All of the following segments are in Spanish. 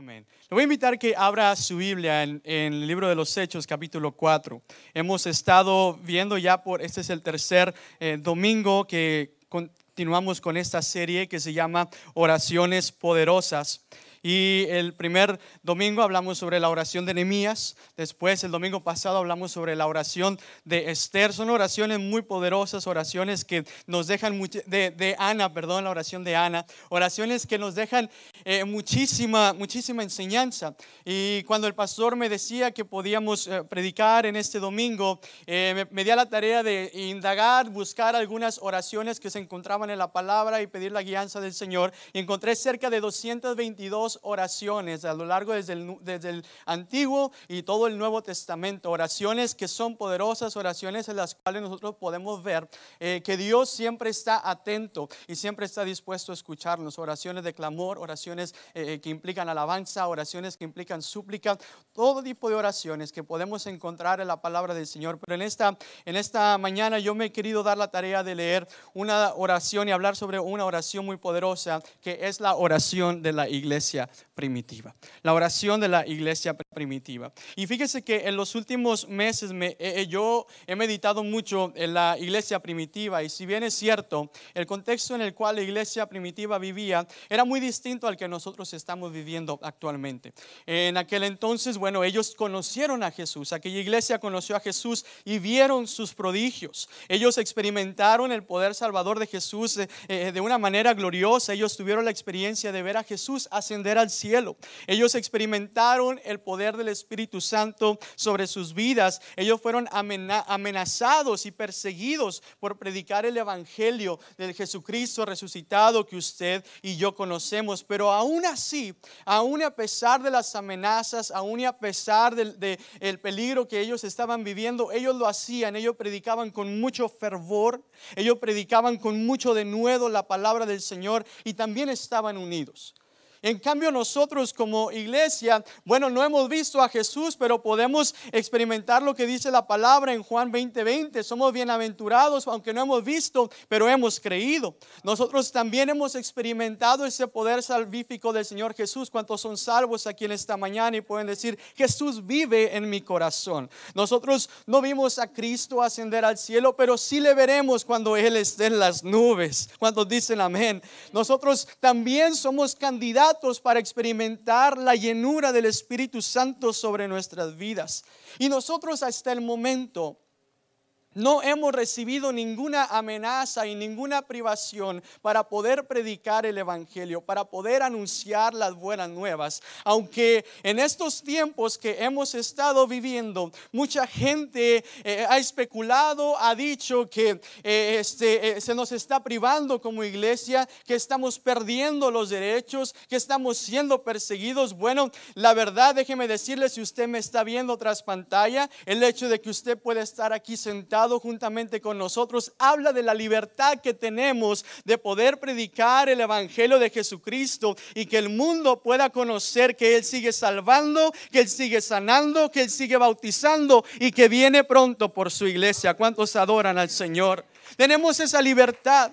Amén. Le voy a invitar que abra su Biblia en, el libro de los Hechos, capítulo 4. Hemos estado viendo ya por, este es el tercer eh, domingo que continuamos con esta serie que se llama Oraciones Poderosas. Y el primer domingo hablamos sobre la oración de Nehemías. Después, el domingo pasado, hablamos sobre la oración de Esther. Son oraciones muy poderosas, oraciones que nos dejan, de, de Ana, perdón, la oración de Ana. Oraciones que nos dejan eh, muchísima, muchísima enseñanza. Y cuando el pastor me decía que podíamos eh, predicar en este domingo, eh, me, me di a la tarea de indagar, buscar algunas oraciones que se encontraban en la palabra y pedir la guianza del Señor. Y encontré cerca de 222 oraciones a lo largo desde el, desde el Antiguo y todo el Nuevo Testamento, oraciones que son poderosas, oraciones en las cuales nosotros podemos ver eh, que Dios siempre está atento y siempre está dispuesto a escucharnos, oraciones de clamor, oraciones eh, eh, que implican alabanza, oraciones que implican súplica, todo tipo de oraciones que podemos encontrar en la palabra del Señor. Pero en esta, en esta mañana yo me he querido dar la tarea de leer una oración y hablar sobre una oración muy poderosa que es la oración de la iglesia primitiva, la oración de la iglesia primitiva. Y fíjese que en los últimos meses me, eh, yo he meditado mucho en la iglesia primitiva y si bien es cierto, el contexto en el cual la iglesia primitiva vivía era muy distinto al que nosotros estamos viviendo actualmente. En aquel entonces, bueno, ellos conocieron a Jesús, aquella iglesia conoció a Jesús y vieron sus prodigios. Ellos experimentaron el poder salvador de Jesús eh, eh, de una manera gloriosa. Ellos tuvieron la experiencia de ver a Jesús ascender al cielo. Ellos experimentaron el poder del Espíritu Santo sobre sus vidas. Ellos fueron amenazados y perseguidos por predicar el Evangelio del Jesucristo resucitado que usted y yo conocemos. Pero aún así, aún a pesar de las amenazas, aún a pesar del de, el peligro que ellos estaban viviendo, ellos lo hacían. Ellos predicaban con mucho fervor. Ellos predicaban con mucho denuedo la palabra del Señor y también estaban unidos. En cambio nosotros como iglesia, bueno, no hemos visto a Jesús, pero podemos experimentar lo que dice la palabra en Juan 20:20. Somos bienaventurados, aunque no hemos visto, pero hemos creído. Nosotros también hemos experimentado ese poder salvífico del Señor Jesús. ¿Cuántos son salvos aquí en esta mañana y pueden decir, Jesús vive en mi corazón? Nosotros no vimos a Cristo ascender al cielo, pero sí le veremos cuando Él esté en las nubes. Cuando dicen amén. Nosotros también somos candidatos para experimentar la llenura del Espíritu Santo sobre nuestras vidas. Y nosotros hasta el momento no hemos recibido ninguna amenaza y ninguna privación para poder predicar el Evangelio, para poder anunciar las buenas nuevas. Aunque en estos tiempos que hemos estado viviendo, mucha gente eh, ha especulado, ha dicho que eh, este, eh, se nos está privando como iglesia, que estamos perdiendo los derechos, que estamos siendo perseguidos. Bueno, la verdad, déjeme decirle, si usted me está viendo tras pantalla, el hecho de que usted pueda estar aquí sentado, juntamente con nosotros, habla de la libertad que tenemos de poder predicar el Evangelio de Jesucristo y que el mundo pueda conocer que Él sigue salvando, que Él sigue sanando, que Él sigue bautizando y que viene pronto por su iglesia. ¿Cuántos adoran al Señor? Tenemos esa libertad.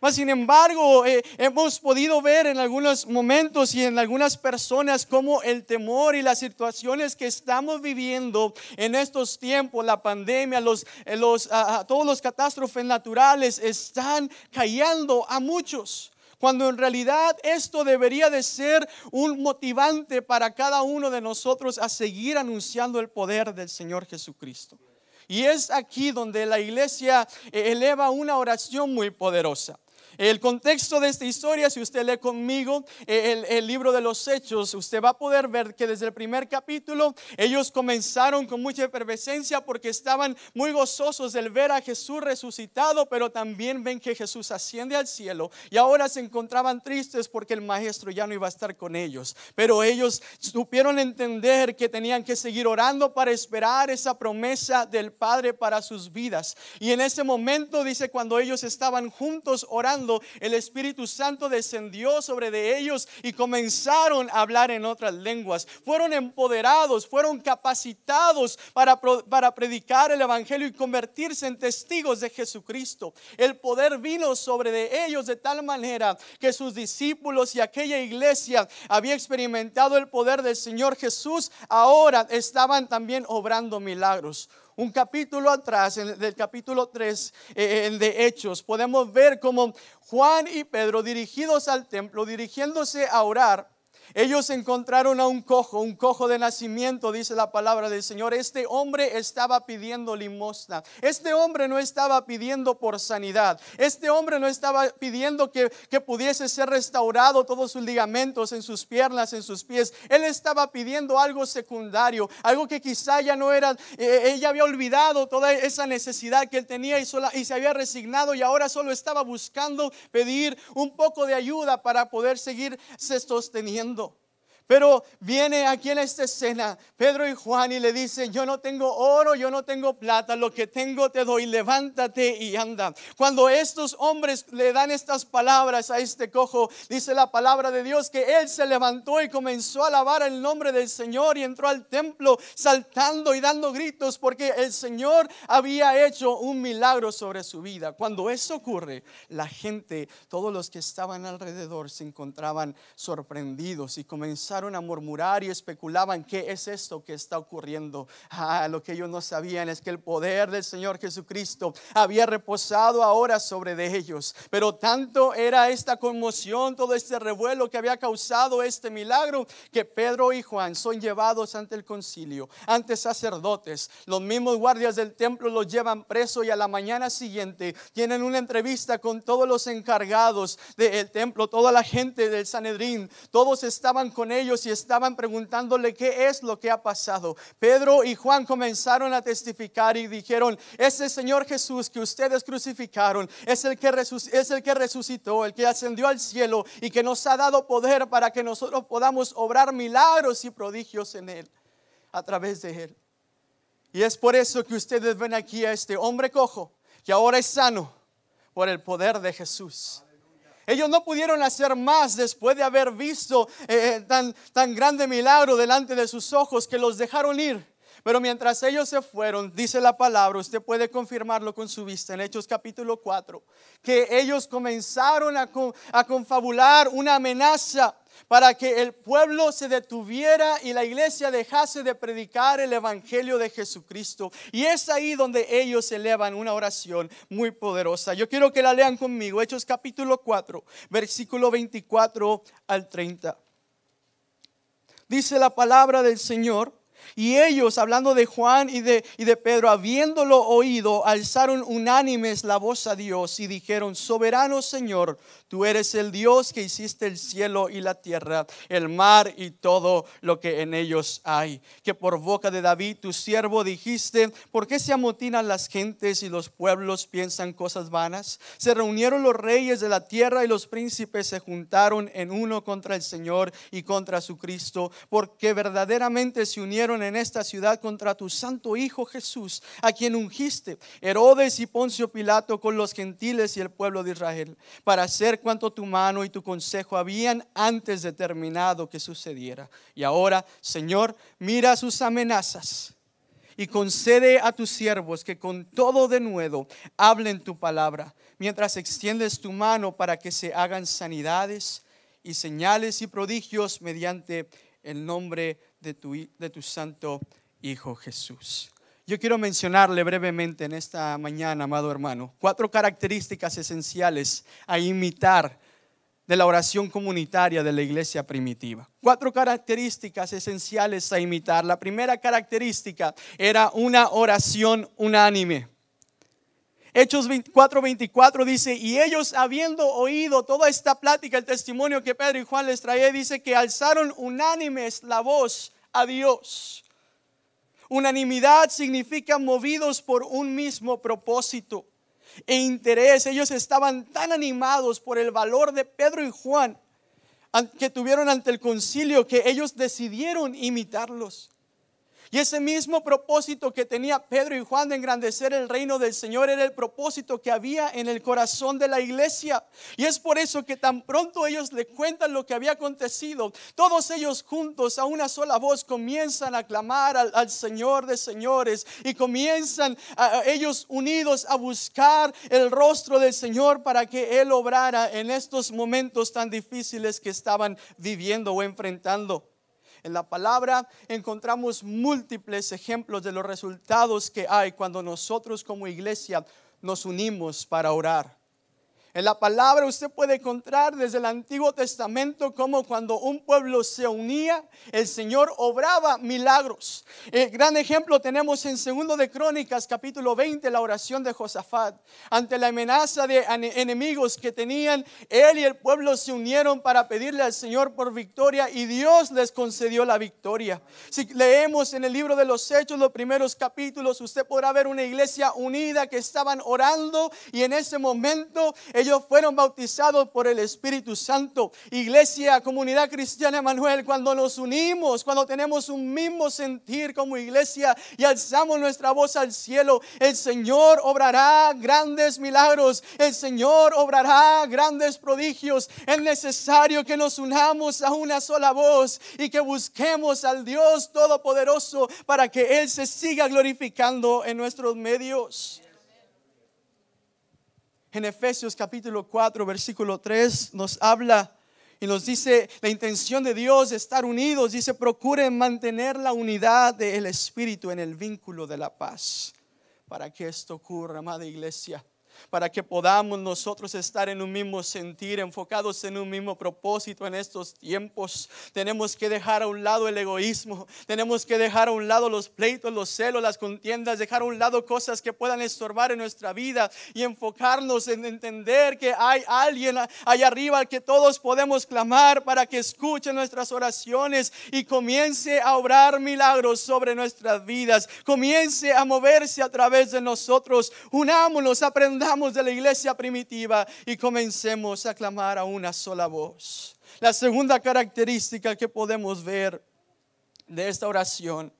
Mas, sin embargo, eh, hemos podido ver en algunos momentos y en algunas personas cómo el temor y las situaciones que estamos viviendo en estos tiempos, la pandemia, los, eh, los, todos los catástrofes naturales están callando a muchos. Cuando en realidad esto debería de ser un motivante para cada uno de nosotros a seguir anunciando el poder del Señor Jesucristo. Y es aquí donde la iglesia eh, eleva una oración muy poderosa. El contexto de esta historia, si usted lee conmigo eh, el, libro de los hechos, usted va a poder ver que desde el primer capítulo ellos comenzaron con mucha efervescencia porque estaban muy gozosos del ver a Jesús resucitado, pero también ven que Jesús asciende al cielo y ahora se encontraban tristes porque el maestro ya no iba a estar con ellos. Pero ellos supieron entender que tenían que seguir orando para esperar esa promesa del Padre para sus vidas. Y en ese momento dice cuando ellos estaban juntos orando, el Espíritu Santo descendió sobre de ellos y comenzaron a hablar en otras lenguas. Fueron empoderados, fueron capacitados para, para predicar el Evangelio y convertirse en testigos de Jesucristo. El poder vino sobre de ellos de tal manera que sus discípulos y aquella iglesia había experimentado el poder del Señor Jesús, ahora estaban también obrando milagros un capítulo atrás, en, del capítulo 3 eh, de Hechos, podemos ver como Juan y Pedro dirigidos al templo, dirigiéndose a orar, ellos encontraron a un cojo, un cojo de nacimiento, dice la palabra del Señor. Este hombre estaba pidiendo limosna. Este hombre no estaba pidiendo por sanidad. Este hombre no estaba pidiendo que, que pudiese ser restaurado todos sus ligamentos en sus piernas, en sus pies. Él estaba pidiendo algo secundario, algo que quizá ya no era, eh, ella había olvidado toda esa necesidad que él tenía y, y se había resignado y ahora solo estaba buscando pedir un poco de ayuda para poder seguir sosteniendo. Pero viene aquí en esta escena Pedro y Juan y le dicen, yo no tengo oro, yo no tengo plata, lo que tengo te doy, levántate y anda. Cuando estos hombres le dan estas palabras a este cojo, dice la palabra de Dios que él se levantó y comenzó a alabar el nombre del Señor y entró al templo saltando y dando gritos porque el Señor había hecho un milagro sobre su vida. Cuando eso ocurre, la gente, todos los que estaban alrededor se encontraban sorprendidos y comenzaron a murmurar y especulaban qué es esto que está ocurriendo. Ah, lo que ellos no sabían es que el poder del Señor Jesucristo había reposado ahora sobre de ellos. Pero tanto era esta conmoción, todo este revuelo que había causado este milagro, que Pedro y Juan son llevados ante el concilio, ante sacerdotes. Los mismos guardias del templo los llevan preso y a la mañana siguiente tienen una entrevista con todos los encargados del templo, toda la gente del Sanedrín. Todos estaban con ellos y estaban preguntándole qué es lo que ha pasado. Pedro y Juan comenzaron a testificar y dijeron, ese Señor Jesús que ustedes crucificaron es el que, es el que resucitó, el que ascendió al cielo y que nos ha dado poder para que nosotros podamos obrar milagros y prodigios en él, a través de él. Y es por eso que ustedes ven aquí a este hombre cojo, que ahora es sano por el poder de Jesús. Ellos no pudieron hacer más después de haber visto eh, eh, tan, tan grande milagro delante de sus ojos que los dejaron ir. Pero mientras ellos se fueron, dice la palabra, usted puede confirmarlo con su vista en Hechos capítulo 4, que ellos comenzaron a, confabular una amenaza para que el pueblo se detuviera y la iglesia dejase de predicar el Evangelio de Jesucristo. Y es ahí donde ellos elevan una oración muy poderosa. Yo quiero que la lean conmigo, Hechos capítulo 4, versículo 24 al 30. Dice la palabra del Señor. Y ellos, hablando de Juan y de, y de Pedro, habiéndolo oído, alzaron unánimes la voz a Dios y dijeron, soberano Señor, Tú eres el Dios que hiciste el cielo y la tierra, el mar y todo lo que en ellos hay. Que por boca de David, tu siervo, dijiste, ¿por qué se amotinan las gentes y los pueblos piensan cosas vanas? Se reunieron los reyes de la tierra y los príncipes se juntaron en uno contra el Señor y contra su Cristo, porque verdaderamente se unieron en esta ciudad contra tu santo Hijo Jesús, a quien ungiste, Herodes y Poncio Pilato con los gentiles y el pueblo de Israel, para hacer cuanto tu mano y tu consejo habían antes determinado que sucediera. Y ahora, Señor, mira sus amenazas y concede a tus siervos que con todo de nuevo hablen tu palabra, mientras extiendes tu mano para que se hagan sanidades y señales y prodigios mediante el nombre de tu, de tu santo Hijo Jesús. Yo quiero mencionarle brevemente en esta mañana, amado hermano, cuatro características esenciales a imitar de la oración comunitaria de la iglesia primitiva. Cuatro características esenciales a imitar. La primera característica era una oración unánime. Hechos 24, dice, y ellos habiendo oído toda esta plática, el testimonio que Pedro y Juan les traía, dice que alzaron unánimes la voz Dios. Unanimidad significa movidos por un mismo propósito e interés. Ellos estaban tan animados por el valor de Pedro y Juan que tuvieron ante el concilio que ellos decidieron imitarlos. Y ese mismo propósito que tenía Pedro y Juan de engrandecer el reino del Señor era el propósito que había en el corazón de la iglesia. Y es por eso que tan pronto ellos le cuentan lo que había acontecido, todos ellos juntos a una sola voz comienzan a clamar al, Señor de señores y comienzan ellos unidos a buscar el rostro del Señor para que Él obrara en estos momentos tan difíciles que estaban viviendo o enfrentando. En la palabra encontramos múltiples ejemplos de los resultados que hay cuando nosotros como iglesia nos unimos para orar. En la palabra usted puede encontrar desde el Antiguo Testamento como cuando un pueblo se unía, el Señor obraba milagros. El gran ejemplo tenemos en Segundo de Crónicas, capítulo 20, la oración de Josafat. Ante la amenaza de enemigos que tenían, él y el pueblo se unieron para pedirle al Señor por victoria y Dios les concedió la victoria. Si leemos en el libro de los Hechos los primeros capítulos, usted podrá ver una iglesia unida que estaban orando y en ese momento fueron bautizados por el Espíritu Santo. Iglesia, comunidad cristiana Emanuel, cuando nos unimos, cuando tenemos un mismo sentir como iglesia y alzamos nuestra voz al cielo, el Señor obrará grandes milagros, el Señor obrará grandes prodigios. Es necesario que nos unamos a una sola voz y que busquemos al Dios Todopoderoso para que Él se siga glorificando en nuestros medios en Efesios capítulo 4, versículo 3, nos habla y nos dice la intención de Dios de estar unidos. Dice, procuren mantener la unidad del Espíritu en el vínculo de la paz. Para que esto ocurra, amada iglesia para que podamos nosotros estar en un mismo sentir, enfocados en un mismo propósito en estos tiempos. Tenemos que dejar a un lado el egoísmo, tenemos que dejar a un lado los pleitos, los celos, las contiendas, dejar a un lado cosas que puedan estorbar en nuestra vida y enfocarnos en entender que hay alguien allá arriba al que todos podemos clamar para que escuche nuestras oraciones y comience a obrar milagros sobre nuestras vidas, comience a moverse a través de nosotros. Unámonos, aprendamos de la iglesia primitiva y comencemos a clamar a una sola voz. La segunda característica que podemos ver de esta oración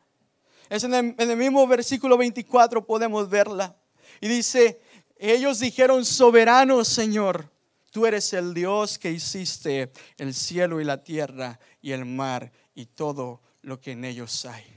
es en el, en el mismo versículo 24 podemos verla. Y dice, ellos dijeron, soberano Señor, tú eres el Dios que hiciste el cielo y la tierra y el mar y todo lo que en ellos hay.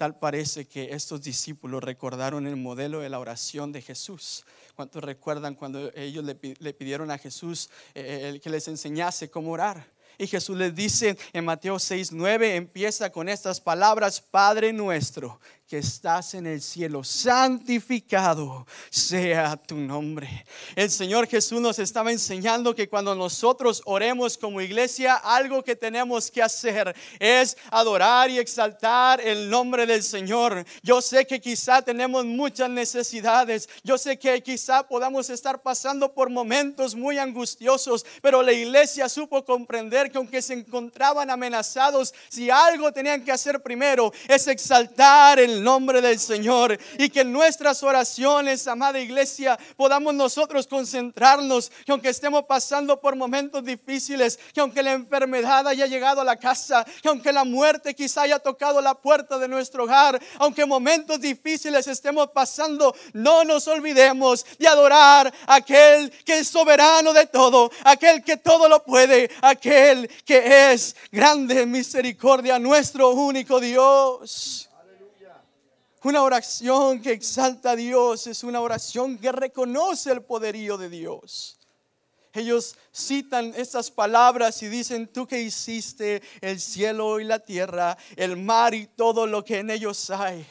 Tal parece que estos discípulos recordaron el modelo de la oración de Jesús. ¿Cuántos recuerdan cuando ellos le, pidieron a Jesús eh, el que les enseñase cómo orar? Y Jesús les dice en Mateo 6, 9, empieza con estas palabras, Padre nuestro que estás en el cielo, santificado sea tu nombre. El Señor Jesús nos estaba enseñando que cuando nosotros oremos como iglesia, algo que tenemos que hacer es adorar y exaltar el nombre del Señor. Yo sé que quizá tenemos muchas necesidades, yo sé que quizá podamos estar pasando por momentos muy angustiosos, pero la iglesia supo comprender que aunque se encontraban amenazados, si algo tenían que hacer primero es exaltar nombre del Señor y que en nuestras oraciones, amada iglesia, podamos nosotros concentrarnos, que aunque estemos pasando por momentos difíciles, que aunque la enfermedad haya llegado a la casa, que aunque la muerte quizá haya tocado la puerta de nuestro hogar, aunque momentos difíciles estemos pasando, no nos olvidemos de adorar a aquel que es soberano de todo, aquel que todo lo puede, aquel que es grande en misericordia, nuestro único Dios. Una oración que exalta a Dios es una oración que reconoce el poderío de Dios. Ellos citan estas palabras y dicen, tú que hiciste el cielo y la tierra, el mar y todo lo que en ellos hay.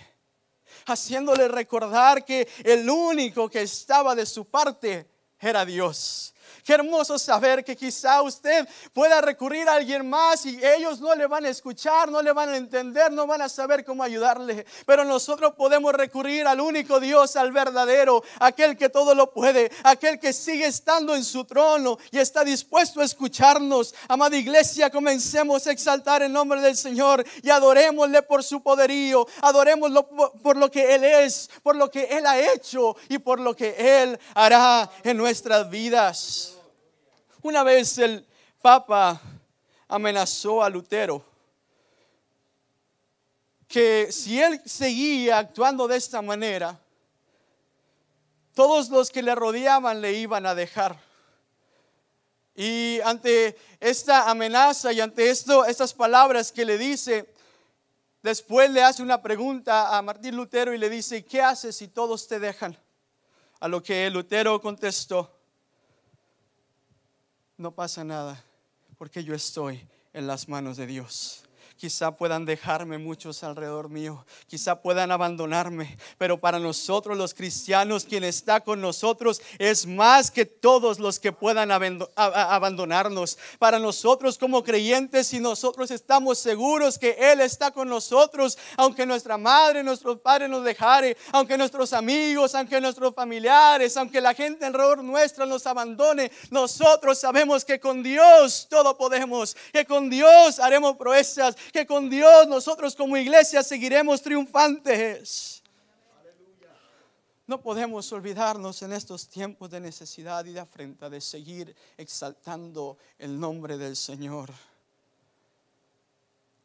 Haciéndole recordar que el único que estaba de su parte era Dios. Qué hermoso saber que quizá usted pueda recurrir a alguien más y ellos no le van a escuchar, no le van a entender, no van a saber cómo ayudarle. Pero nosotros podemos recurrir al único Dios, al verdadero, aquel que todo lo puede, aquel que sigue estando en su trono y está dispuesto a escucharnos. Amada iglesia, comencemos a exaltar el nombre del Señor y adorémosle por su poderío, adorémoslo por lo que Él es, por lo que Él ha hecho y por lo que Él hará en nuestras vidas. Una vez el Papa amenazó a Lutero que si él seguía actuando de esta manera, todos los que le rodeaban le iban a dejar. Y ante esta amenaza y ante esto, estas palabras que le dice, después le hace una pregunta a Martín Lutero y le dice, ¿qué haces si todos te dejan? A lo que Lutero contestó, no pasa nada, porque yo estoy en las manos de Dios. Quizá puedan dejarme muchos alrededor mío, quizá puedan abandonarme, pero para nosotros los cristianos, quien está con nosotros es más que todos los que puedan abandonarnos. Para nosotros como creyentes, y nosotros estamos seguros que Él está con nosotros, aunque nuestra madre, nuestros padres nos dejare, aunque nuestros amigos, aunque nuestros familiares, aunque la gente alrededor nuestra nos abandone, nosotros sabemos que con Dios todo podemos, que con Dios haremos proezas, que con Dios nosotros como iglesia seguiremos triunfantes. No podemos olvidarnos en estos tiempos de necesidad y de afrenta de seguir exaltando el nombre del Señor.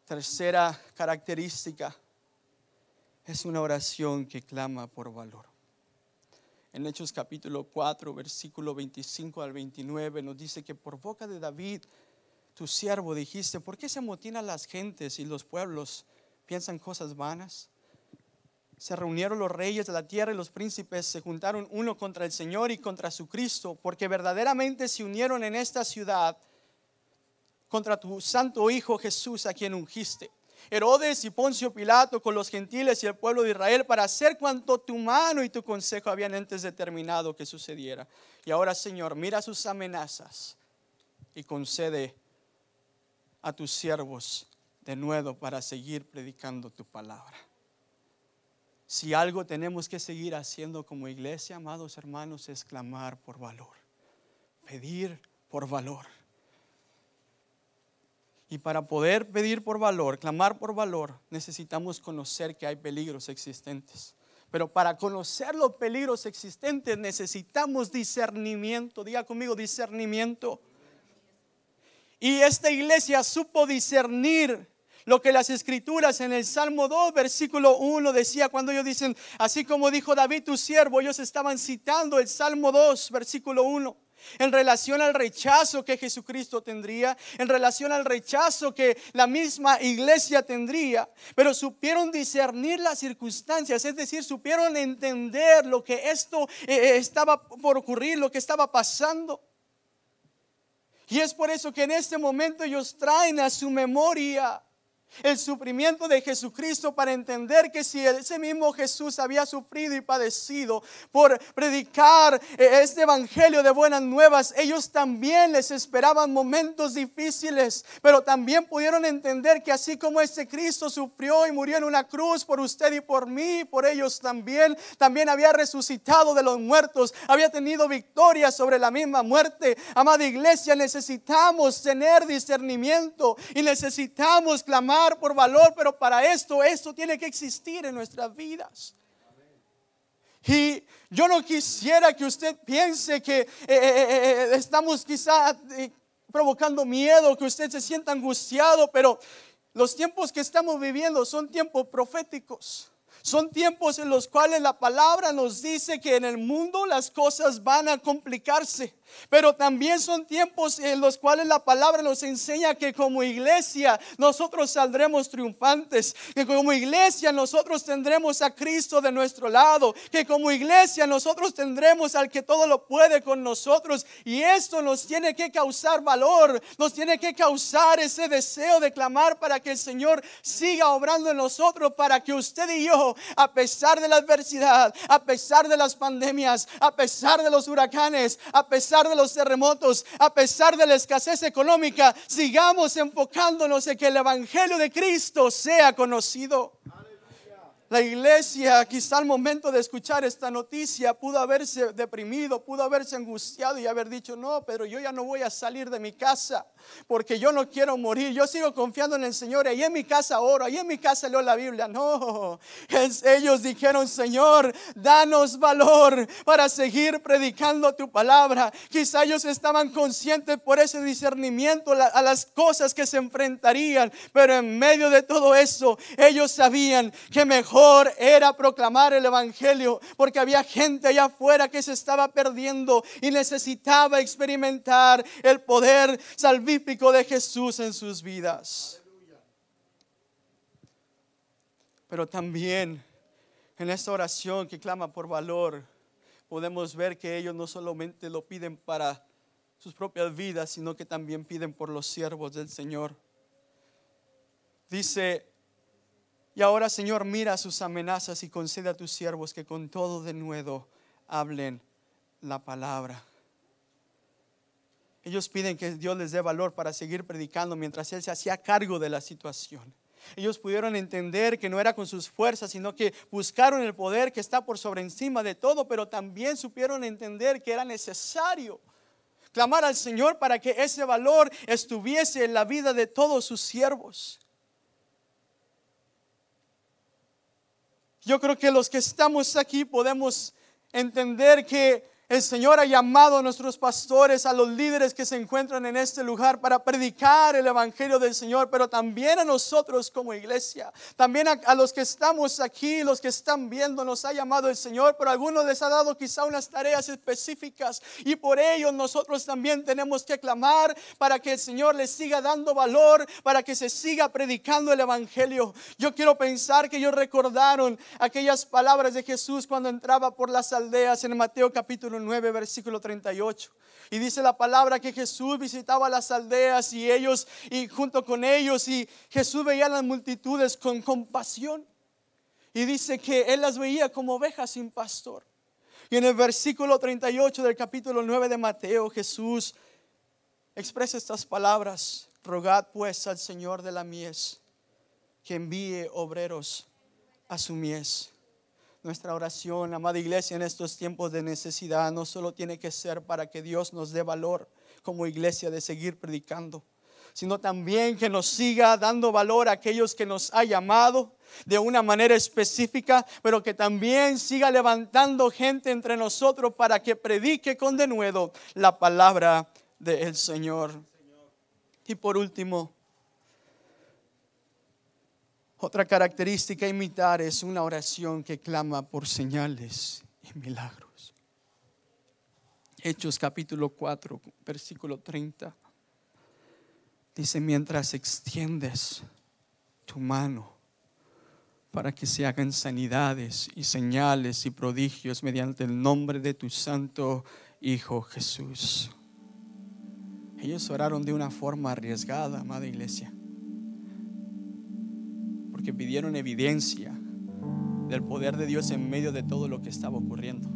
Tercera característica es una oración que clama por valor. En Hechos capítulo 4, versículo 25 al 29 nos dice que por boca de David tu siervo dijiste, ¿por qué se amotinan las gentes y los pueblos piensan cosas vanas? Se reunieron los reyes de la tierra y los príncipes se juntaron uno contra el Señor y contra su Cristo, porque verdaderamente se unieron en esta ciudad contra tu santo Hijo Jesús, a quien ungiste. Herodes y Poncio Pilato con los gentiles y el pueblo de Israel para hacer cuanto tu mano y tu consejo habían antes determinado que sucediera. Y ahora, Señor, mira sus amenazas y concede a tus siervos de nuevo para seguir predicando tu palabra. Si algo tenemos que seguir haciendo como iglesia, amados hermanos, es clamar por valor, pedir por valor. Y para poder pedir por valor, clamar por valor, necesitamos conocer que hay peligros existentes. Pero para conocer los peligros existentes necesitamos discernimiento. Diga conmigo discernimiento. Y esta iglesia supo discernir lo que las escrituras en el Salmo 2, versículo 1 decía cuando ellos dicen, así como dijo David tu siervo, ellos estaban citando el Salmo 2, versículo 1 en relación al rechazo que Jesucristo tendría, en relación al rechazo que la misma iglesia tendría, pero supieron discernir las circunstancias, es decir, supieron entender lo que esto eh, eh, estaba por ocurrir, lo que estaba pasando. Y es por eso que en este momento ellos traen a su memoria el sufrimiento de Jesucristo para entender que si ese mismo Jesús había sufrido y padecido por predicar eh, este evangelio de buenas nuevas, ellos también les esperaban momentos difíciles, pero también pudieron entender que así como este Cristo sufrió y murió en una cruz por usted y por mí, por ellos también, también había resucitado de los muertos, había tenido victoria sobre la misma muerte. Amada iglesia, necesitamos tener discernimiento y necesitamos clamar por valor, pero para esto, esto tiene que existir en nuestras vidas. Y yo no quisiera que usted piense que eh, eh, eh, estamos quizá provocando miedo, que usted se sienta angustiado, pero los tiempos que estamos viviendo son tiempos proféticos. Son tiempos en los cuales la palabra nos dice que en el mundo las cosas van a complicarse. Pero también son tiempos en los cuales la palabra nos enseña que como iglesia nosotros saldremos triunfantes, que como iglesia nosotros tendremos a Cristo de nuestro lado, que como iglesia nosotros tendremos al que todo lo puede con nosotros. Y esto nos tiene que causar valor, nos tiene que causar ese deseo de clamar para que el Señor siga obrando en nosotros, para que usted y yo, a pesar de la adversidad, a pesar de las pandemias, a pesar de los huracanes, a pesar de los terremotos, a pesar de la escasez económica, sigamos enfocándonos en que el Evangelio de Cristo sea conocido. La iglesia, quizá al momento de escuchar esta noticia, pudo haberse deprimido, pudo haberse angustiado y haber dicho, no, pero yo ya no voy a salir de mi casa porque yo no quiero morir. Yo sigo confiando en el Señor. Ahí en mi casa oro, ahí en mi casa leo la Biblia. No, ellos dijeron, Señor, danos valor para seguir predicando tu palabra. Quizá ellos estaban conscientes por ese discernimiento a las cosas que se enfrentarían, pero en medio de todo eso, ellos sabían que mejor era proclamar el Evangelio porque había gente allá afuera que se estaba perdiendo y necesitaba experimentar el poder salvífico de Jesús en sus vidas. Pero también en esta oración que clama por valor, podemos ver que ellos no solamente lo piden para sus propias vidas, sino que también piden por los siervos del Señor. Dice y ahora, Señor, mira sus amenazas y concede a tus siervos que con todo de nuevo hablen la palabra. Ellos piden que Dios les dé valor para seguir predicando mientras Él se hacía cargo de la situación. Ellos pudieron entender que no era con sus fuerzas, sino que buscaron el poder que está por sobre encima de todo, pero también supieron entender que era necesario clamar al Señor para que ese valor estuviese en la vida de todos sus siervos. Yo creo que los que estamos aquí podemos entender que el Señor ha llamado a nuestros pastores, a los líderes que se encuentran en este lugar para predicar el Evangelio del Señor, pero también a nosotros como iglesia, también a, los que estamos aquí, los que están viendo, nos ha llamado el Señor, pero algunos les ha dado quizá unas tareas específicas y por ello nosotros también tenemos que clamar para que el Señor les siga dando valor, para que se siga predicando el Evangelio. Yo quiero pensar que ellos recordaron aquellas palabras de Jesús cuando entraba por las aldeas en Mateo capítulo 9, versículo 38. Y dice la palabra que Jesús visitaba las aldeas y ellos, y junto con ellos, y Jesús veía a las multitudes con compasión. Y dice que él las veía como ovejas sin pastor. Y en el versículo 38 del capítulo 9 de Mateo, Jesús expresa estas palabras. Rogad pues al Señor de la mies que envíe obreros a su mies. Nuestra oración, amada iglesia, en estos tiempos de necesidad no solo tiene que ser para que Dios nos dé valor como iglesia de seguir predicando, sino también que nos siga dando valor a aquellos que nos ha llamado de una manera específica, pero que también siga levantando gente entre nosotros para que predique con denuedo la palabra del Señor. Y por último, otra característica imitar es una oración que clama por señales y milagros. Hechos capítulo 4, versículo 30. Dice, mientras extiendes tu mano para que se hagan sanidades y señales y prodigios mediante el nombre de tu santo Hijo Jesús. Ellos oraron de una forma arriesgada, amada iglesia que pidieron evidencia del poder de Dios en medio de todo lo que estaba ocurriendo.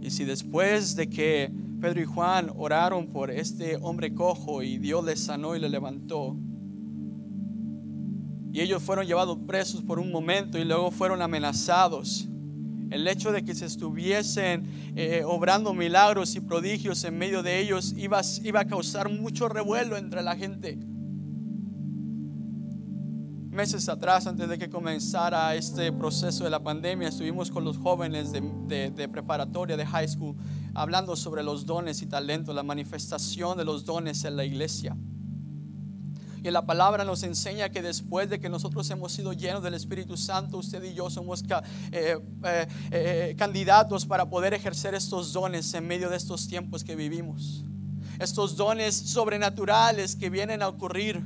Y si después de que Pedro y Juan oraron por este hombre cojo y Dios les sanó y le levantó, y ellos fueron llevados presos por un momento y luego fueron amenazados, el hecho de que se estuviesen eh, obrando milagros y prodigios en medio de ellos iba a causar mucho revuelo entre la gente meses atrás, antes de que comenzara este proceso de la pandemia, estuvimos con los jóvenes de, preparatoria, de high school, hablando sobre los dones y talentos, la manifestación de los dones en la iglesia. Y la palabra nos enseña que después de que nosotros hemos sido llenos del Espíritu Santo, usted y yo somos eh, eh, eh, candidatos para poder ejercer estos dones en medio de estos tiempos que vivimos. Estos dones sobrenaturales que vienen a ocurrir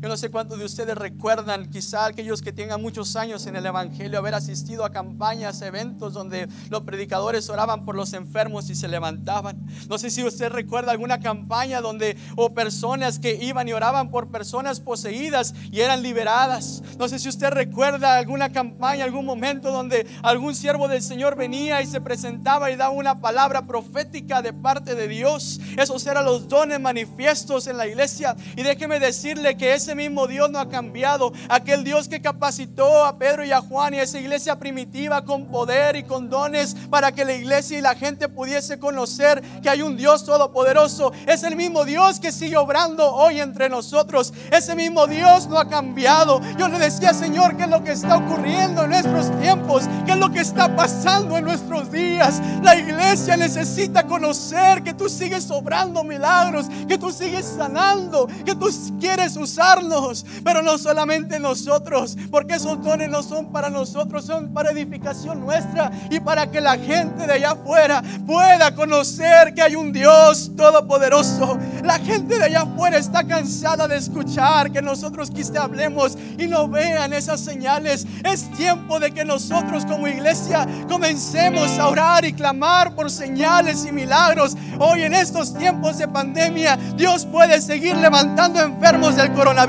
yo no sé cuántos de ustedes recuerdan, quizá aquellos que tengan muchos años en el Evangelio, haber asistido a campañas, eventos donde los predicadores oraban por los enfermos y se levantaban. No sé si usted recuerda alguna campaña donde o personas que iban y oraban por personas poseídas y eran liberadas. No sé si usted recuerda alguna campaña, algún momento donde algún siervo del Señor venía y se presentaba y daba una palabra profética de parte de Dios. Esos eran los dones manifiestos en la iglesia. Y déjeme decirle que ese mismo Dios no ha cambiado. Aquel Dios que capacitó a Pedro y a Juan y a esa iglesia primitiva con poder y con dones para que la iglesia y la gente pudiese conocer que hay un Dios todopoderoso. Es el mismo Dios que sigue obrando hoy entre nosotros. Ese mismo Dios no ha cambiado. Yo le decía, Señor, ¿qué es lo que está ocurriendo en nuestros tiempos? ¿Qué es lo que está pasando en nuestros días? La iglesia necesita conocer que tú sigues obrando milagros, que tú sigues sanando, que tú quieres usarnos, pero no solamente nosotros, porque esos dones no son para nosotros, son para edificación nuestra y para que la gente de allá afuera pueda conocer que hay un Dios todopoderoso. La gente de allá afuera está cansada de escuchar que nosotros quizá hablemos y no vean esas señales. Es tiempo de que nosotros como iglesia comencemos a orar y clamar por señales y milagros. Hoy en estos tiempos de pandemia, Dios puede seguir levantando enfermos del coronavirus.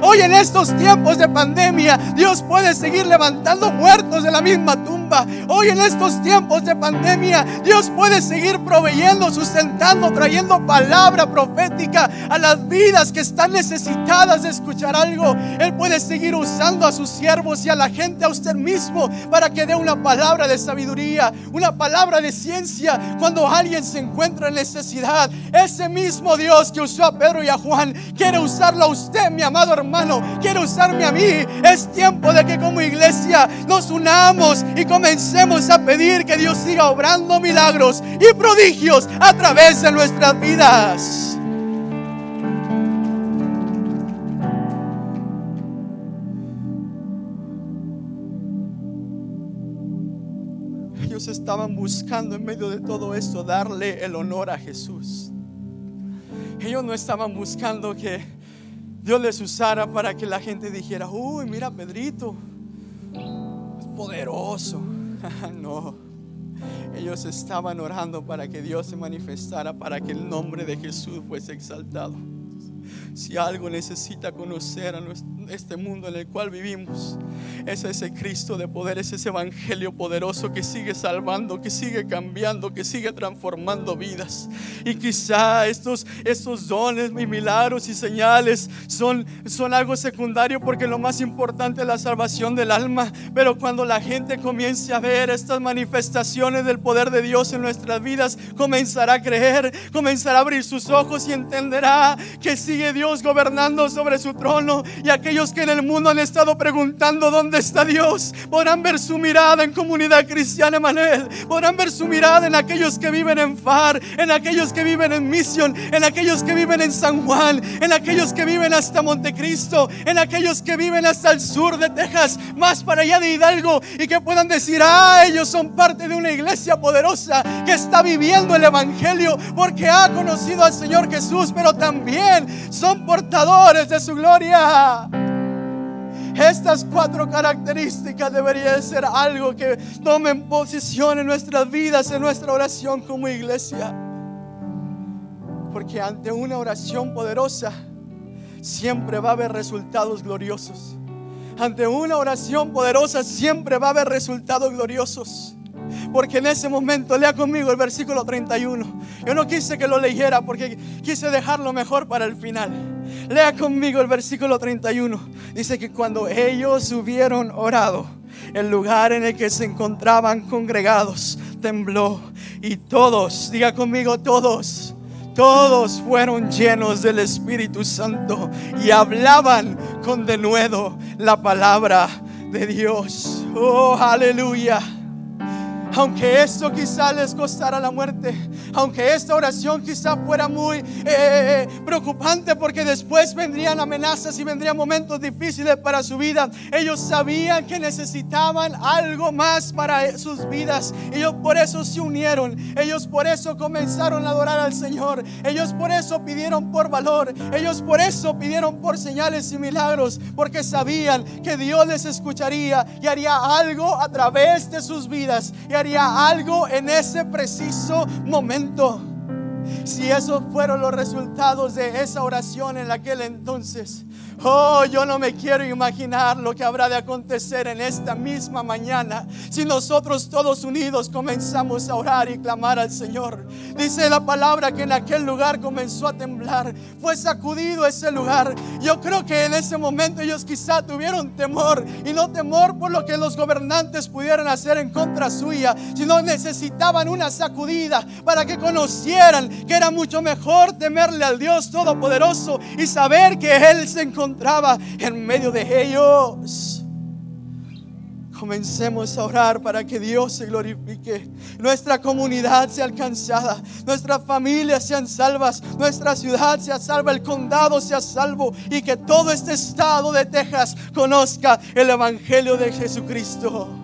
Hoy en estos tiempos de pandemia, Dios puede seguir levantando muertos de la misma tumba. Hoy en estos tiempos de pandemia, Dios puede seguir proveyendo, sustentando, trayendo palabra profética a las vidas que están necesitadas de escuchar algo. Él puede seguir usando a sus siervos y a la gente, a usted mismo, para que dé una palabra de sabiduría, una palabra de ciencia cuando alguien se encuentra en necesidad. Ese mismo Dios que usó a Pedro y a Juan quiere usarlo a usted, mi amado hermano, quiere usarme a mí. Es tiempo de que como iglesia nos unamos y comencemos a pedir que Dios siga obrando milagros y prodigios a través de nuestras vidas. Ellos estaban buscando en medio de todo esto darle el honor a Jesús. Ellos no estaban buscando que Dios les usara para que la gente dijera, uy, mira Pedrito, es poderoso. no, ellos estaban orando para que Dios se manifestara, para que el nombre de Jesús fuese exaltado. Si algo necesita conocer a este mundo en el cual vivimos, es ese Cristo de poder, es ese Evangelio poderoso que sigue salvando, que sigue cambiando, que sigue transformando vidas. Y quizá estos, estos dones y milagros y señales son, son algo secundario porque lo más importante es la salvación del alma. Pero cuando la gente comience a ver estas manifestaciones del poder de Dios en nuestras vidas, comenzará a creer, comenzará a abrir sus ojos y entenderá que sigue Dios gobernando sobre su trono. Y aquellos que en el mundo han estado preguntando dónde está Dios, podrán ver su mirada en comunidad cristiana Emanuel, podrán ver su mirada en aquellos que viven en Far, en aquellos que viven en Mission, en aquellos que viven en San Juan, en aquellos que viven hasta Montecristo, en aquellos que viven hasta el sur de Texas, más para allá de Hidalgo, y que puedan decir, ah, ellos son parte de una iglesia poderosa que está viviendo el Evangelio porque ha conocido al Señor Jesús, pero también son portadores de su gloria. Estas cuatro características deberían ser algo que tomen posición en nuestras vidas, en nuestra oración como iglesia. Porque ante una oración poderosa siempre va a haber resultados gloriosos. Ante una oración poderosa siempre va a haber resultados gloriosos. Porque en ese momento, lea conmigo el versículo 31. Yo no quise que lo leyera porque quise dejarlo mejor para el final. Lea conmigo el versículo 31. Dice que cuando ellos hubieron orado, el lugar en el que se encontraban congregados tembló y todos, diga conmigo todos, todos fueron llenos del Espíritu Santo y hablaban con denuedo la palabra de Dios. Oh, aleluya. Aunque esto quizá les costara la muerte, aunque esta oración quizá fuera muy eh, preocupante porque después vendrían amenazas y vendrían momentos difíciles para su vida, ellos sabían que necesitaban algo más para sus vidas. Ellos por eso se unieron, ellos por eso comenzaron a adorar al Señor, ellos por eso pidieron por valor, ellos por eso pidieron por señales y milagros, porque sabían que Dios les escucharía y haría algo a través de sus vidas algo en ese preciso momento. Si esos fueron los resultados de esa oración en aquel entonces, Oh, yo no me quiero imaginar lo que habrá de acontecer en esta misma mañana si nosotros todos unidos comenzamos a orar y clamar al Señor. Dice la palabra que en aquel lugar comenzó a temblar, fue sacudido ese lugar. Yo creo que en ese momento ellos quizá tuvieron temor y no temor por lo que los gobernantes pudieran hacer en contra suya, sino necesitaban una sacudida para que conocieran que era mucho mejor temerle al Dios Todopoderoso y saber que Él se encontraba en medio de ellos. Comencemos a orar para que Dios se glorifique. Nuestra comunidad sea alcanzada. Nuestras familias sean salvas. Nuestra ciudad sea salva. El condado sea salvo. Y que todo este estado de Texas conozca el Evangelio de Jesucristo.